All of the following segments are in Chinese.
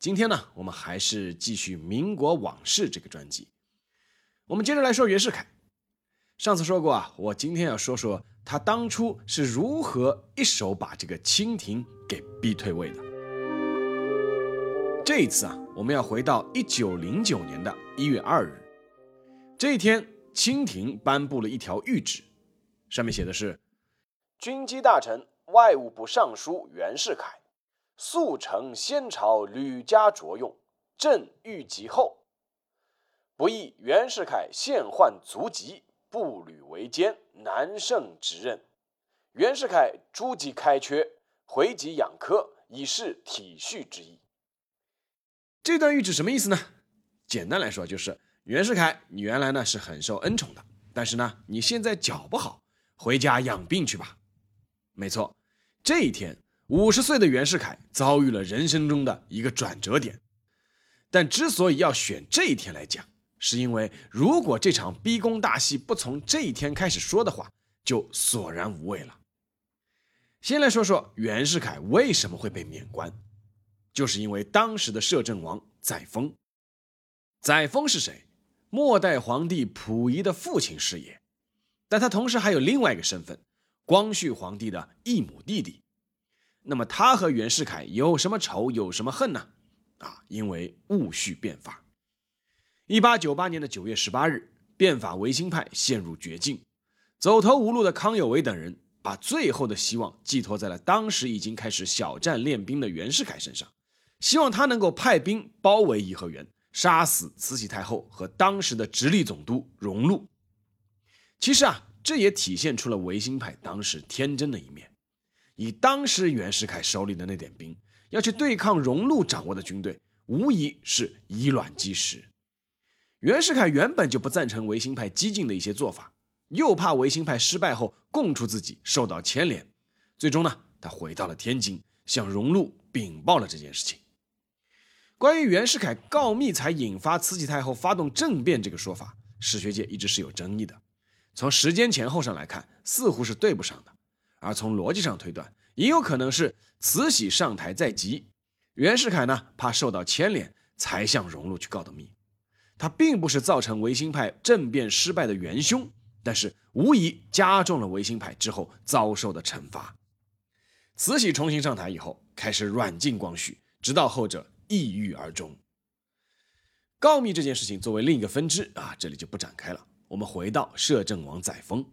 今天呢，我们还是继续《民国往事》这个专辑。我们接着来说袁世凯。上次说过啊，我今天要说说他当初是如何一手把这个清廷给逼退位的。这一次啊，我们要回到一九零九年的一月二日。这一天，清廷颁布了一条谕旨，上面写的是：“军机大臣、外务部尚书袁世凯。”速成先朝吕家着用，朕欲及后。不意袁世凯现患足疾，步履维艰，难胜职任。袁世凯诸疾开缺，回籍养科，以示体恤之意。这段谕旨什么意思呢？简单来说，就是袁世凯，你原来呢是很受恩宠的，但是呢，你现在脚不好，回家养病去吧。没错，这一天。五十岁的袁世凯遭遇了人生中的一个转折点，但之所以要选这一天来讲，是因为如果这场逼宫大戏不从这一天开始说的话，就索然无味了。先来说说袁世凯为什么会被免官，就是因为当时的摄政王载沣。载沣是谁？末代皇帝溥仪的父亲是也，但他同时还有另外一个身份，光绪皇帝的异母弟弟。那么他和袁世凯有什么仇，有什么恨呢？啊，因为戊戌变法。一八九八年的九月十八日，变法维新派陷入绝境，走投无路的康有为等人把最后的希望寄托在了当时已经开始小站练兵的袁世凯身上，希望他能够派兵包围颐和园，杀死慈禧太后和当时的直隶总督荣禄。其实啊，这也体现出了维新派当时天真的一面。以当时袁世凯手里的那点兵，要去对抗荣禄掌握的军队，无疑是以卵击石。袁世凯原本就不赞成维新派激进的一些做法，又怕维新派失败后供出自己受到牵连，最终呢，他回到了天津，向荣禄禀报了这件事情。关于袁世凯告密才引发慈禧太后发动政变这个说法，史学界一直是有争议的。从时间前后上来看，似乎是对不上的。而从逻辑上推断，也有可能是慈禧上台在即，袁世凯呢怕受到牵连，才向荣禄去告的密。他并不是造成维新派政变失败的元凶，但是无疑加重了维新派之后遭受的惩罚。慈禧重新上台以后，开始软禁光绪，直到后者抑郁而终。告密这件事情作为另一个分支啊，这里就不展开了。我们回到摄政王载沣。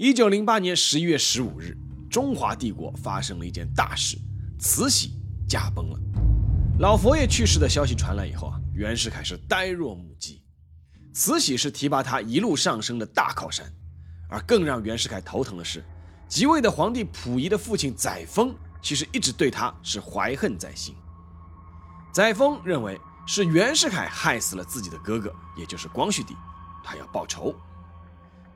一九零八年十一月十五日，中华帝国发生了一件大事，慈禧驾崩了。老佛爷去世的消息传来以后啊，袁世凯是呆若木鸡。慈禧是提拔他一路上升的大靠山，而更让袁世凯头疼的是，即位的皇帝溥仪的父亲载沣其实一直对他是怀恨在心。载沣认为是袁世凯害死了自己的哥哥，也就是光绪帝，他要报仇。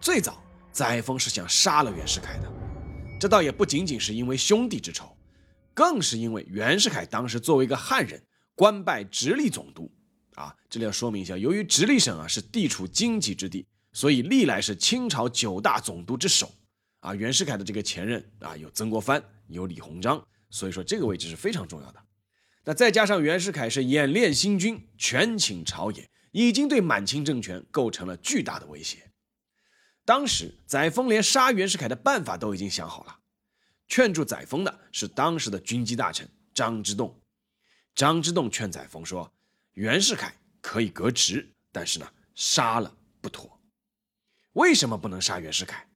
最早。载沣是想杀了袁世凯的，这倒也不仅仅是因为兄弟之仇，更是因为袁世凯当时作为一个汉人，官拜直隶总督。啊，这里要说明一下，由于直隶省啊是地处荆棘之地，所以历来是清朝九大总督之首。啊，袁世凯的这个前任啊有曾国藩，有李鸿章，所以说这个位置是非常重要的。那再加上袁世凯是演练新军，权倾朝野，已经对满清政权构成了巨大的威胁。当时载沣连杀袁世凯的办法都已经想好了，劝住载沣的是当时的军机大臣张之洞。张之洞劝载沣说：“袁世凯可以革职，但是呢，杀了不妥。为什么不能杀袁世凯？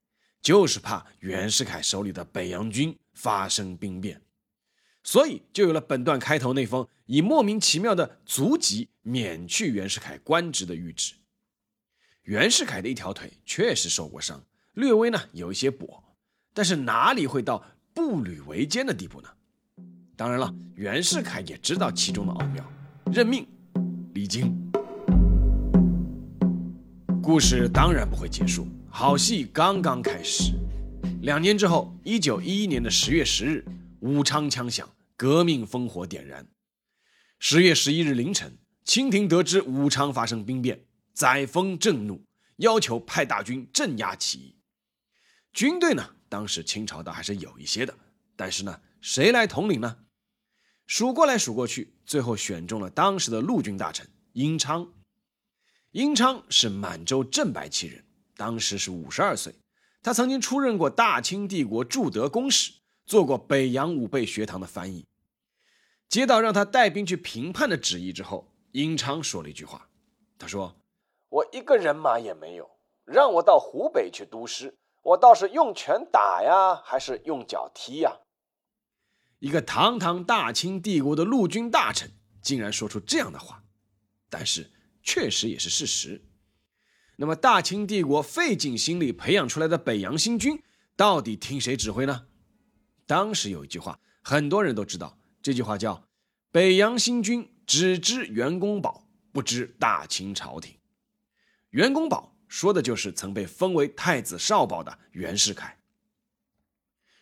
就是怕袁世凯手里的北洋军发生兵变，所以就有了本段开头那封以莫名其妙的足疾免去袁世凯官职的谕旨。”袁世凯的一条腿确实受过伤，略微呢有一些跛，但是哪里会到步履维艰的地步呢？当然了，袁世凯也知道其中的奥妙，任命，离京。故事当然不会结束，好戏刚刚开始。两年之后，一九一一年的十月十日，武昌枪响，革命烽火点燃。十月十一日凌晨，清廷得知武昌发生兵变，载沣震怒，要求派大军镇压起义。军队呢，当时清朝倒还是有一些的，但是呢，谁来统领呢？数过来数过去，最后选中了当时的陆军大臣英昌。英昌是满洲正白旗人，当时是五十二岁。他曾经出任过大清帝国驻德公使，做过北洋武备学堂的翻译。接到让他带兵去平叛的旨意之后，英昌说了一句话：“他说，我一个人马也没有，让我到湖北去督师，我倒是用拳打呀，还是用脚踢呀？”一个堂堂大清帝国的陆军大臣竟然说出这样的话，但是确实也是事实。那么，大清帝国费尽心力培养出来的北洋新军，到底听谁指挥呢？当时有一句话，很多人都知道，这句话叫“北洋新军只知袁公宝，不知大清朝廷”。袁公宝说的就是曾被封为太子少保的袁世凯。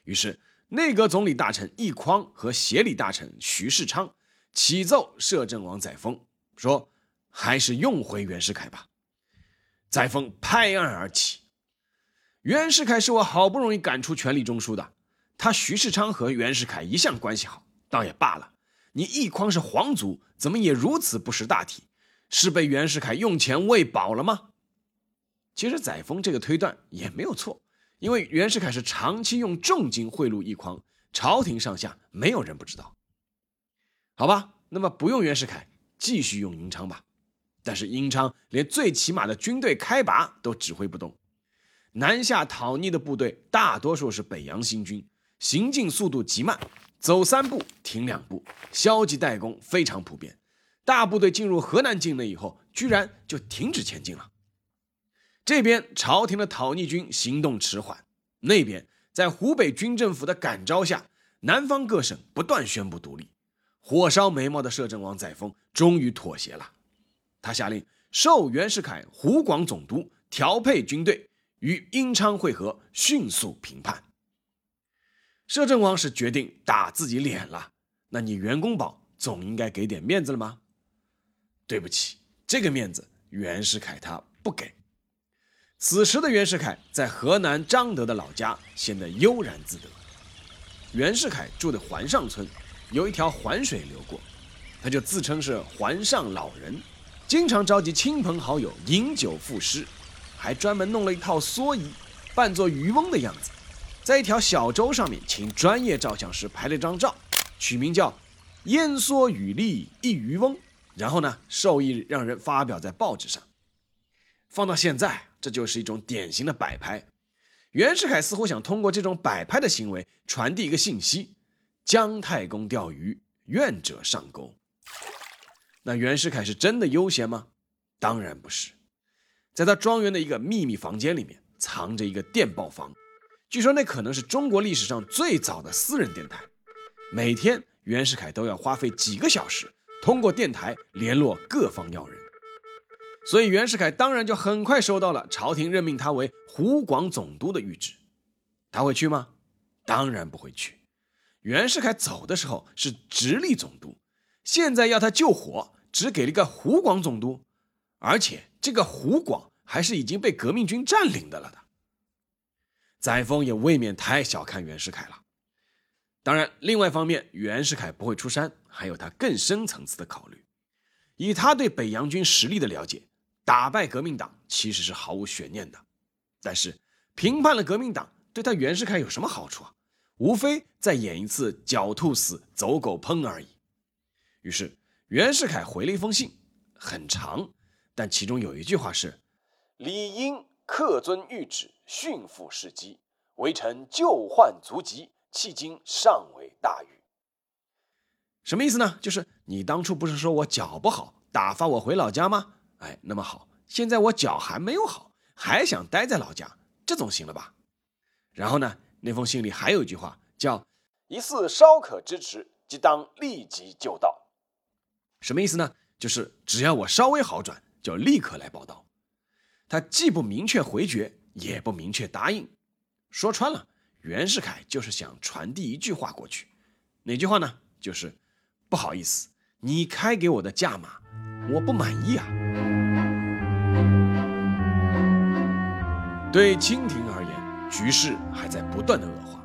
于是。内阁总理大臣奕匡和协理大臣徐世昌启奏摄政王载沣说：“还是用回袁世凯吧。”载沣拍案而起：“袁世凯是我好不容易赶出权力中枢的，他徐世昌和袁世凯一向关系好，倒也罢了。你奕匡是皇族，怎么也如此不识大体？是被袁世凯用钱喂饱了吗？”其实载沣这个推断也没有错。因为袁世凯是长期用重金贿赂一匡，朝廷上下没有人不知道。好吧，那么不用袁世凯，继续用英昌吧。但是英昌连最起码的军队开拔都指挥不动，南下讨逆的部队大多数是北洋新军，行进速度极慢，走三步停两步，消极怠工非常普遍。大部队进入河南境内以后，居然就停止前进了。这边朝廷的讨逆军行动迟缓，那边在湖北军政府的感召下，南方各省不断宣布独立。火烧眉毛的摄政王载沣终于妥协了，他下令授袁世凯湖广总督，调配军队，与英昌会合，迅速平叛。摄政王是决定打自己脸了，那你袁公宝总应该给点面子了吗？对不起，这个面子袁世凯他不给。此时的袁世凯在河南张德的老家显得悠然自得。袁世凯住的环上村，有一条环水流过，他就自称是环上老人，经常召集亲朋好友饮酒赋诗，还专门弄了一套蓑衣，扮作渔翁的样子，在一条小舟上面请专业照相师拍了张照，取名叫“烟蓑雨笠一渔翁”，然后呢授意让人发表在报纸上。放到现在。这就是一种典型的摆拍，袁世凯似乎想通过这种摆拍的行为传递一个信息：姜太公钓鱼，愿者上钩。那袁世凯是真的悠闲吗？当然不是，在他庄园的一个秘密房间里面藏着一个电报房，据说那可能是中国历史上最早的私人电台。每天袁世凯都要花费几个小时通过电台联络各方要人。所以袁世凯当然就很快收到了朝廷任命他为湖广总督的谕旨，他会去吗？当然不会去。袁世凯走的时候是直隶总督，现在要他救火，只给了个湖广总督，而且这个湖广还是已经被革命军占领的了的。载沣也未免太小看袁世凯了。当然，另外一方面，袁世凯不会出山，还有他更深层次的考虑。以他对北洋军实力的了解。打败革命党其实是毫无悬念的，但是平叛了革命党对他袁世凯有什么好处啊？无非再演一次狡兔死，走狗烹而已。于是袁世凯回了一封信，很长，但其中有一句话是：“理应恪遵谕旨，训复事机，微臣救患足疾，迄今尚为大愈。”什么意思呢？就是你当初不是说我脚不好，打发我回老家吗？哎，那么好，现在我脚还没有好，还想待在老家，这总行了吧？然后呢，那封信里还有一句话，叫“疑似稍可支持，即当立即就到”。什么意思呢？就是只要我稍微好转，就立刻来报道。他既不明确回绝，也不明确答应。说穿了，袁世凯就是想传递一句话过去，哪句话呢？就是不好意思，你开给我的价码，我不满意啊。对清廷而言，局势还在不断的恶化。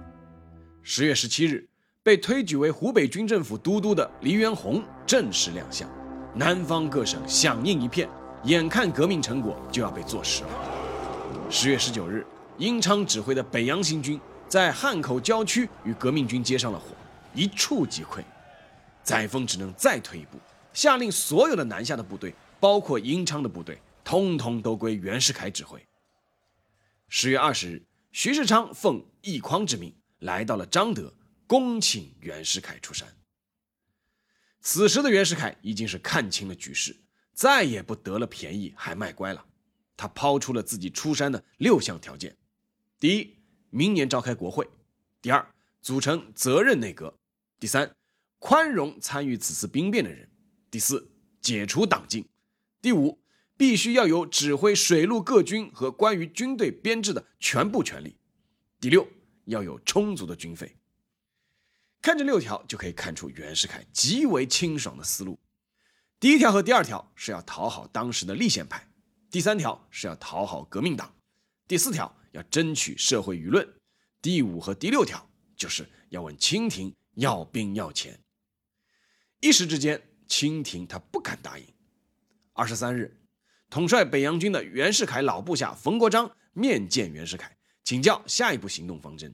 十月十七日，被推举为湖北军政府都督的黎元洪正式亮相，南方各省响应一片，眼看革命成果就要被坐实了。十月十九日，英昌指挥的北洋新军在汉口郊区与革命军接上了火，一触即溃。载沣只能再退一步，下令所有的南下的部队，包括英昌的部队，通通都归袁世凯指挥。十月二十日，徐世昌奉奕匡之命来到了张德，恭请袁世凯出山。此时的袁世凯已经是看清了局势，再也不得了便宜还卖乖了。他抛出了自己出山的六项条件：第一，明年召开国会；第二，组成责任内阁；第三，宽容参与此次兵变的人；第四，解除党禁；第五。必须要有指挥水陆各军和关于军队编制的全部权利。第六，要有充足的军费。看这六条就可以看出袁世凯极为清爽的思路。第一条和第二条是要讨好当时的立宪派，第三条是要讨好革命党，第四条要争取社会舆论，第五和第六条就是要问清廷要兵要钱。一时之间，清廷他不敢答应。二十三日。统帅北洋军的袁世凯老部下冯国璋面见袁世凯，请教下一步行动方针。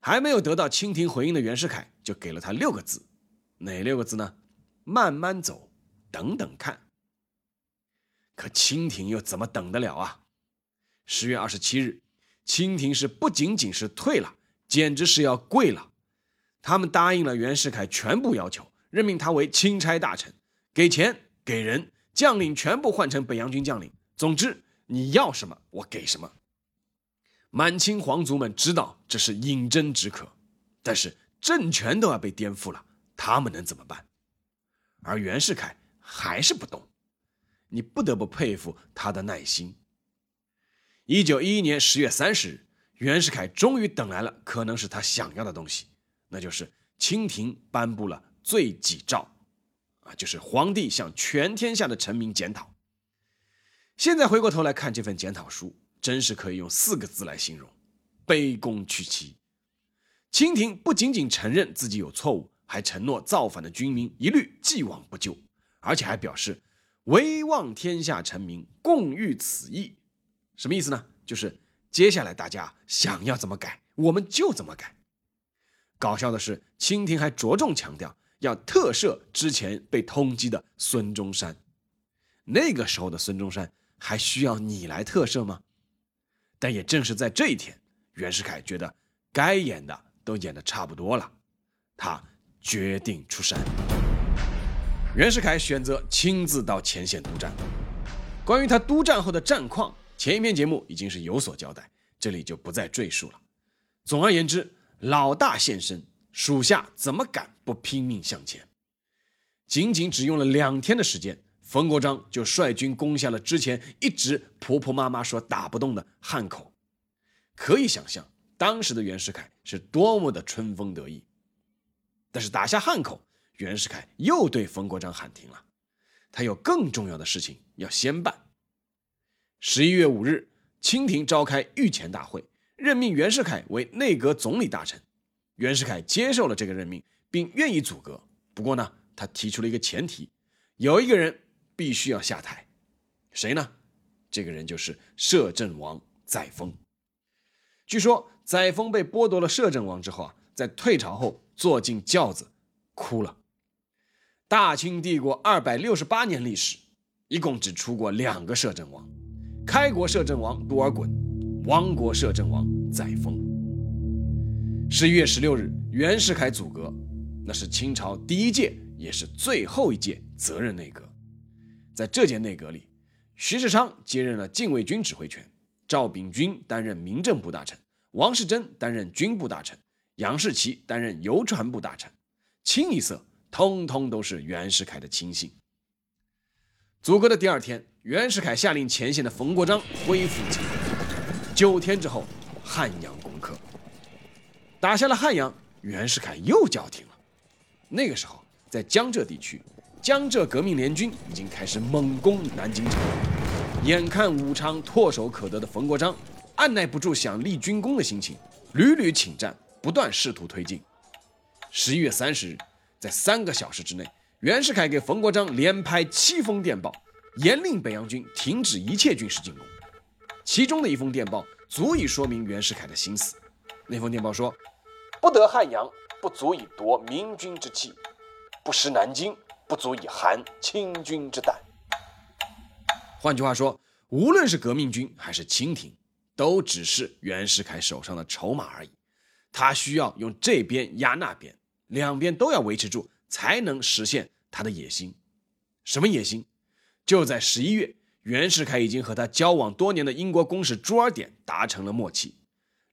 还没有得到清廷回应的袁世凯就给了他六个字，哪六个字呢？慢慢走，等等看。可清廷又怎么等得了啊？十月二十七日，清廷是不仅仅是退了，简直是要跪了。他们答应了袁世凯全部要求，任命他为钦差大臣，给钱给人。将领全部换成北洋军将领。总之，你要什么，我给什么。满清皇族们知道这是饮鸩止渴，但是政权都要被颠覆了，他们能怎么办？而袁世凯还是不动。你不得不佩服他的耐心。一九一一年十月三十日，袁世凯终于等来了可能是他想要的东西，那就是清廷颁布了罪己诏。啊，就是皇帝向全天下的臣民检讨。现在回过头来看这份检讨书，真是可以用四个字来形容：卑躬屈膝。清廷不仅仅承认自己有错误，还承诺造反的军民一律既往不咎，而且还表示唯望天下臣民共御此意。什么意思呢？就是接下来大家想要怎么改，我们就怎么改。搞笑的是，清廷还着重强调。要特赦之前被通缉的孙中山，那个时候的孙中山还需要你来特赦吗？但也正是在这一天，袁世凯觉得该演的都演的差不多了，他决定出山。袁世凯选择亲自到前线督战。关于他督战后的战况，前一篇节目已经是有所交代，这里就不再赘述了。总而言之，老大现身。属下怎么敢不拼命向前？仅仅只用了两天的时间，冯国璋就率军攻下了之前一直婆婆妈妈说打不动的汉口。可以想象，当时的袁世凯是多么的春风得意。但是打下汉口，袁世凯又对冯国璋喊停了，他有更重要的事情要先办。十一月五日，清廷召开御前大会，任命袁世凯为内阁总理大臣。袁世凯接受了这个任命，并愿意阻隔。不过呢，他提出了一个前提：有一个人必须要下台。谁呢？这个人就是摄政王载沣。据说载沣被剥夺了摄政王之后啊，在退朝后坐进轿子，哭了。大清帝国二百六十八年历史，一共只出过两个摄政王：开国摄政王多尔衮，亡国摄政王载沣。十一月十六日，袁世凯组阁，那是清朝第一届也是最后一届责任内阁。在这届内阁里，徐世昌接任了禁卫军指挥权，赵秉钧担任民政部大臣，王士祯担任军部大臣，杨士奇担任邮传部大臣，清一色通通都是袁世凯的亲信。阻隔的第二天，袁世凯下令前线的冯国璋恢复进攻。九天之后，汉阳攻，打下了汉阳，袁世凯又叫停了。那个时候，在江浙地区，江浙革命联军已经开始猛攻南京城。眼看武昌唾手可得的冯国璋，按耐不住想立军功的心情，屡屡请战，不断试图推进。十一月三十日，在三个小时之内，袁世凯给冯国璋连拍七封电报，严令北洋军停止一切军事进攻。其中的一封电报足以说明袁世凯的心思。那封电报说：“不得汉阳。”不足以夺明君之气，不失南京，不足以寒清君之胆。换句话说，无论是革命军还是清廷，都只是袁世凯手上的筹码而已。他需要用这边压那边，两边都要维持住，才能实现他的野心。什么野心？就在十一月，袁世凯已经和他交往多年的英国公使朱尔典达成了默契，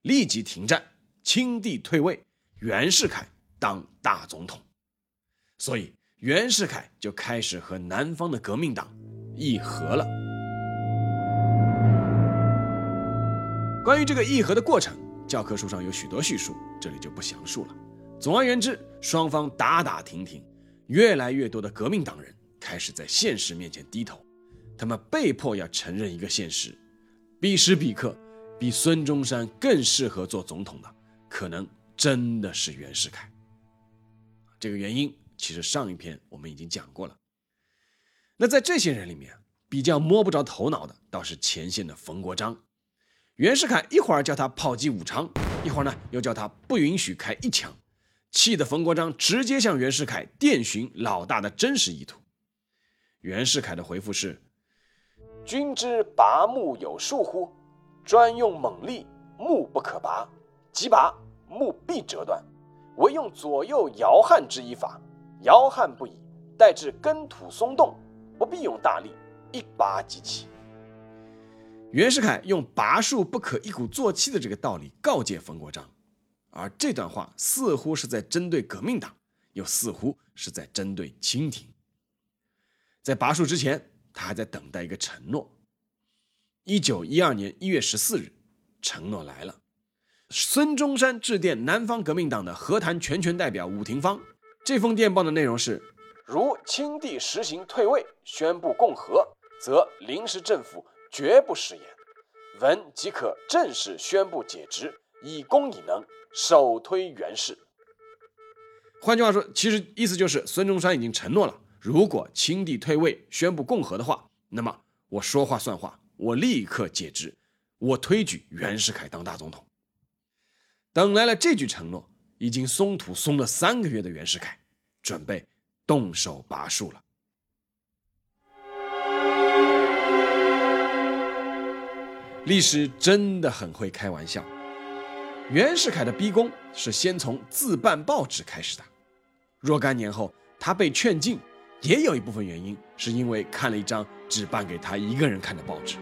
立即停战，清帝退位。袁世凯当大总统，所以袁世凯就开始和南方的革命党议和了。关于这个议和的过程，教科书上有许多叙述，这里就不详述了。总而言之，双方打打停停，越来越多的革命党人开始在现实面前低头，他们被迫要承认一个现实：彼时彼刻，比孙中山更适合做总统的，可能。真的是袁世凯，这个原因其实上一篇我们已经讲过了。那在这些人里面，比较摸不着头脑的倒是前线的冯国璋。袁世凯一会儿叫他炮击武昌，一会儿呢又叫他不允许开一枪，气得冯国璋直接向袁世凯电询老大的真实意图。袁世凯的回复是：“君之拔木有术乎？专用猛力，木不可拔，即拔。”木必折断，唯用左右摇撼之一法，摇撼不已，待至根土松动，不必用大力，一拔即起。袁世凯用拔树不可一鼓作气的这个道理告诫冯国璋，而这段话似乎是在针对革命党，又似乎是在针对清廷。在拔树之前，他还在等待一个承诺。一九一二年一月十四日，承诺来了。孙中山致电南方革命党的和谈全权代表伍廷芳，这封电报的内容是：如清帝实行退位，宣布共和，则临时政府绝不食言。文即可正式宣布解职，以功以能，首推袁氏。换句话说，其实意思就是孙中山已经承诺了，如果清帝退位，宣布共和的话，那么我说话算话，我立刻解职，我推举袁世凯当大总统。等来了这句承诺，已经松土松了三个月的袁世凯，准备动手拔树了。历史真的很会开玩笑。袁世凯的逼宫是先从自办报纸开始的，若干年后他被劝进，也有一部分原因是因为看了一张只办给他一个人看的报纸。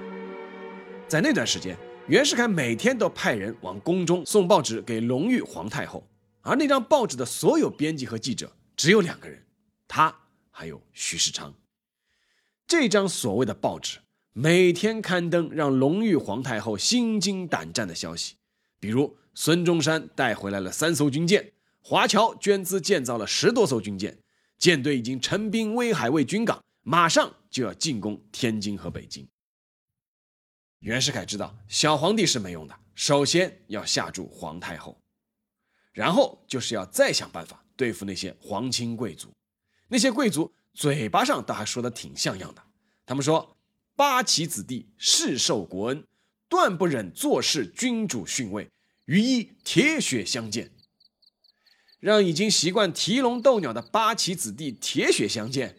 在那段时间。袁世凯每天都派人往宫中送报纸给隆裕皇太后，而那张报纸的所有编辑和记者只有两个人，他还有徐世昌。这张所谓的报纸每天刊登让隆裕皇太后心惊胆战的消息，比如孙中山带回来了三艘军舰，华侨捐资建造了十多艘军舰，舰队已经陈兵威海卫军港，马上就要进攻天津和北京。袁世凯知道小皇帝是没用的，首先要下注皇太后，然后就是要再想办法对付那些皇亲贵族。那些贵族嘴巴上倒还说的挺像样的，他们说八旗子弟世受国恩，断不忍坐视君主逊位，予以铁血相见。让已经习惯提笼斗鸟的八旗子弟铁血相见，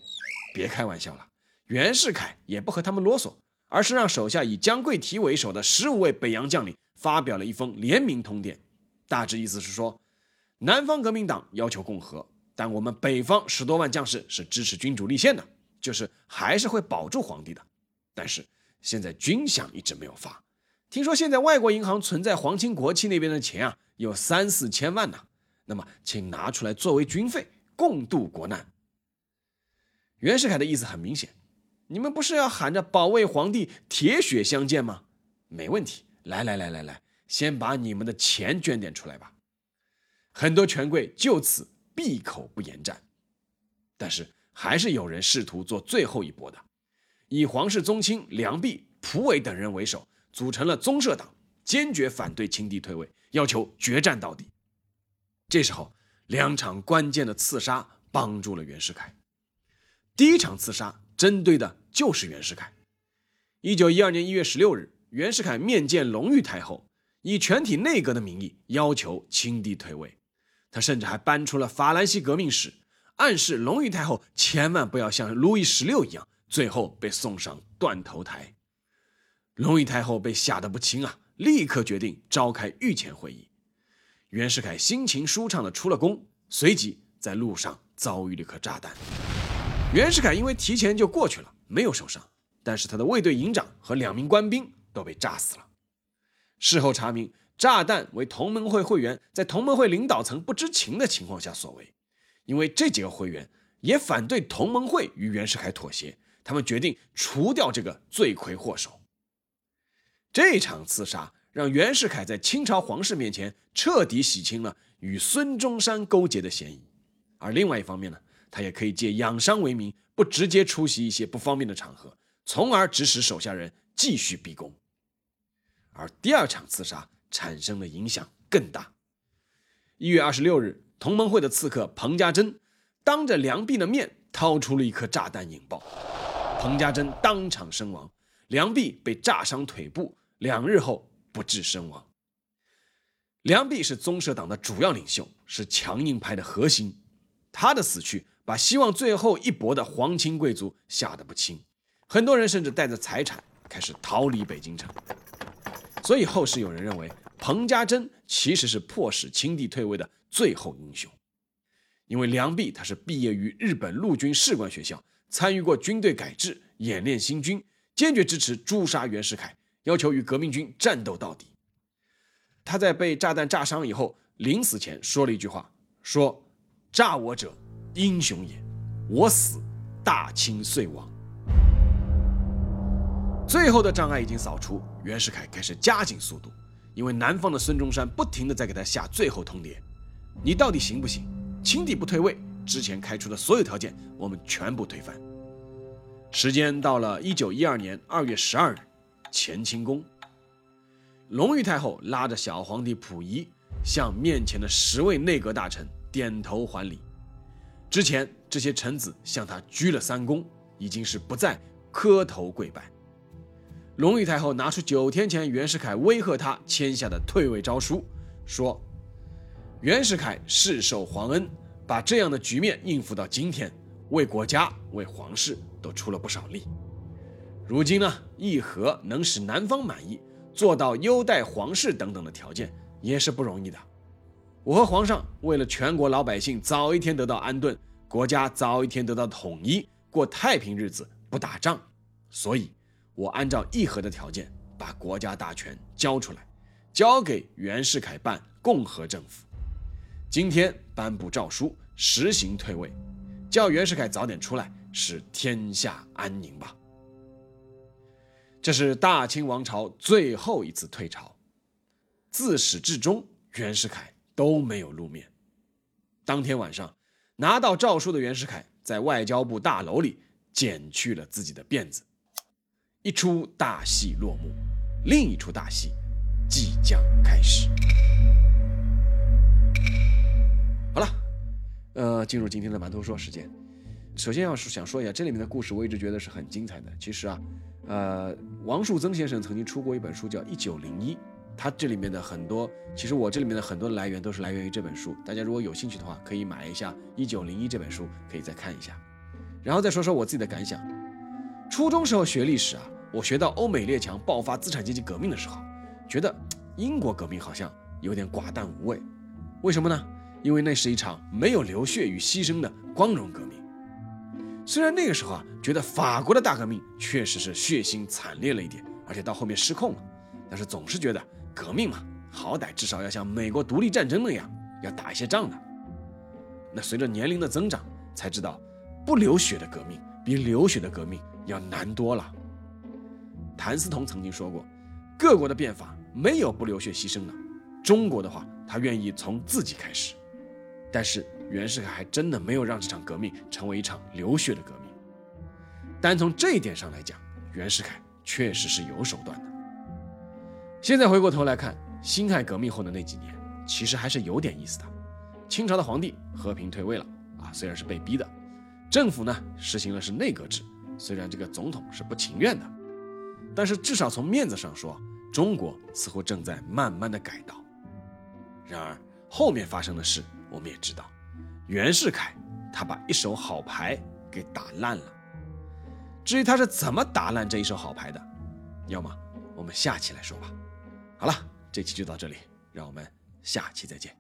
别开玩笑了。袁世凯也不和他们啰嗦。而是让手下以江贵提为首的十五位北洋将领发表了一封联名通电，大致意思是说，南方革命党要求共和，但我们北方十多万将士是支持君主立宪的，就是还是会保住皇帝的。但是现在军饷一直没有发，听说现在外国银行存在皇亲国戚那边的钱啊，有三四千万呢。那么请拿出来作为军费，共度国难。袁世凯的意思很明显，你们不是要喊着保卫皇帝、铁血相见吗？没问题，来来来来来，先把你们的钱捐点出来吧。很多权贵就此闭口不言战，但是还是有人试图做最后一搏的，以皇室宗亲梁弼、蒲伟等人为首，组成了宗社党，坚决反对清帝退位，要求决战到底。这时候，两场关键的刺杀帮助了袁世凯。第一场刺杀针对的就是袁世凯。一九一二年一月十六日，袁世凯面见隆裕太后，以全体内阁的名义要求清帝退位。他甚至还搬出了法兰西革命史，暗示隆裕太后千万不要像路易十六一样，最后被送上断头台。隆裕太后被吓得不轻啊，立刻决定召开御前会议。袁世凯心情舒畅地出了宫，随即在路上遭遇了一颗炸弹。袁世凯因为提前就过去了，没有受伤，但是他的卫队营长和两名官兵都被炸死了。事后查明，炸弹为同盟会会员在同盟会领导层不知情的情况下所为，因为这几个会员也反对同盟会与袁世凯妥协，他们决定除掉这个罪魁祸首。这场刺杀。让袁世凯在清朝皇室面前彻底洗清了与孙中山勾结的嫌疑，而另外一方面呢，他也可以借养伤为名，不直接出席一些不方便的场合，从而指使手下人继续逼宫。而第二场刺杀产生的影响更大。一月二十六日，同盟会的刺客彭家珍当着梁弼的面掏出了一颗炸弹引爆，彭家珍当场身亡，梁弼被炸伤腿部，两日后。不治身亡。梁弼是宗社党的主要领袖，是强硬派的核心。他的死去把希望最后一搏的皇亲贵族吓得不轻，很多人甚至带着财产开始逃离北京城。所以后世有人认为，彭家珍其实是迫使清帝退位的最后英雄。因为梁弼他是毕业于日本陆军士官学校，参与过军队改制、演练新军，坚决支持诛杀袁世凯。要求与革命军战斗到底。他在被炸弹炸伤以后，临死前说了一句话：“说炸我者，英雄也；我死，大清遂亡。”最后的障碍已经扫除，袁世凯开始加紧速度，因为南方的孙中山不停的在给他下最后通牒：“你到底行不行？清帝不退位，之前开出的所有条件，我们全部推翻。”时间到了一九一二年二月十二日。乾清宫，隆裕太后拉着小皇帝溥仪，向面前的十位内阁大臣点头还礼。之前这些臣子向他鞠了三躬，已经是不再磕头跪拜。隆裕太后拿出九天前袁世凯威吓他签下的退位诏书，说：“袁世凯世受皇恩，把这样的局面应付到今天，为国家、为皇室都出了不少力。”如今呢，议和能使南方满意，做到优待皇室等等的条件，也是不容易的。我和皇上为了全国老百姓早一天得到安顿，国家早一天得到统一，过太平日子，不打仗，所以，我按照议和的条件，把国家大权交出来，交给袁世凯办共和政府。今天颁布诏书，实行退位，叫袁世凯早点出来，使天下安宁吧。这是大清王朝最后一次退朝，自始至终，袁世凯都没有露面。当天晚上，拿到诏书的袁世凯在外交部大楼里剪去了自己的辫子。一出大戏落幕，另一出大戏即将开始。好了，呃，进入今天的馒头说时间。首先要是想说一下这里面的故事，我一直觉得是很精彩的。其实啊。呃，王树增先生曾经出过一本书叫《一九零一》，他这里面的很多，其实我这里面的很多来源都是来源于这本书。大家如果有兴趣的话，可以买一下《一九零一》这本书，可以再看一下。然后再说说我自己的感想。初中时候学历史啊，我学到欧美列强爆发资产阶级革命的时候，觉得英国革命好像有点寡淡无味。为什么呢？因为那是一场没有流血与牺牲的光荣革命。虽然那个时候啊，觉得法国的大革命确实是血腥惨烈了一点，而且到后面失控了，但是总是觉得革命嘛，好歹至少要像美国独立战争那样，要打一些仗的。那随着年龄的增长，才知道不流血的革命比流血的革命要难多了。谭嗣同曾经说过，各国的变法没有不流血牺牲的，中国的话，他愿意从自己开始。但是袁世凯还真的没有让这场革命成为一场流血的革命。单从这一点上来讲，袁世凯确实是有手段的。现在回过头来看，辛亥革命后的那几年，其实还是有点意思的。清朝的皇帝和平退位了啊，虽然是被逼的，政府呢实行了是内阁制，虽然这个总统是不情愿的，但是至少从面子上说，中国似乎正在慢慢的改道。然而后面发生的事，我们也知道，袁世凯他把一手好牌给打烂了。至于他是怎么打烂这一手好牌的，要么我们下期来说吧。好了，这期就到这里，让我们下期再见。